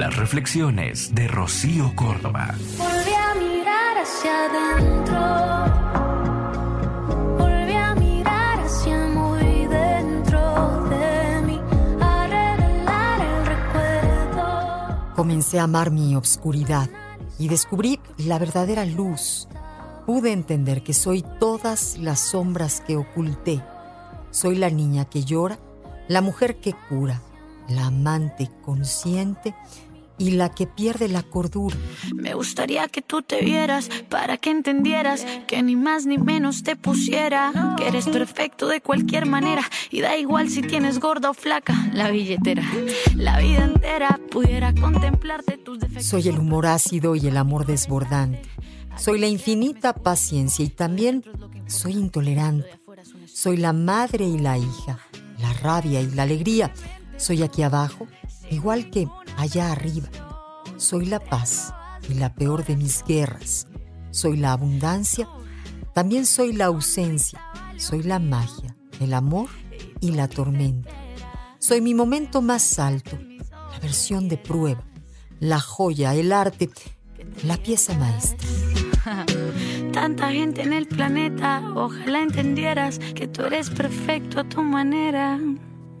Las reflexiones de Rocío Córdoba. Volví a mirar hacia adentro. Volví a mirar hacia muy dentro de mí. A revelar el recuerdo. Comencé a amar mi obscuridad y descubrí la verdadera luz. Pude entender que soy todas las sombras que oculté. Soy la niña que llora, la mujer que cura, la amante consciente y la que pierde la cordura. Me gustaría que tú te vieras para que entendieras que ni más ni menos te pusiera. Que eres perfecto de cualquier manera y da igual si tienes gorda o flaca la billetera. La vida entera pudiera contemplarte tus defectos. Soy el humor ácido y el amor desbordante. Soy la infinita paciencia y también soy intolerante. Soy la madre y la hija, la rabia y la alegría. Soy aquí abajo, igual que allá arriba. Soy la paz y la peor de mis guerras. Soy la abundancia, también soy la ausencia. Soy la magia, el amor y la tormenta. Soy mi momento más alto, la versión de prueba, la joya, el arte, la pieza maestra. Tanta gente en el planeta, ojalá entendieras que tú eres perfecto a tu manera.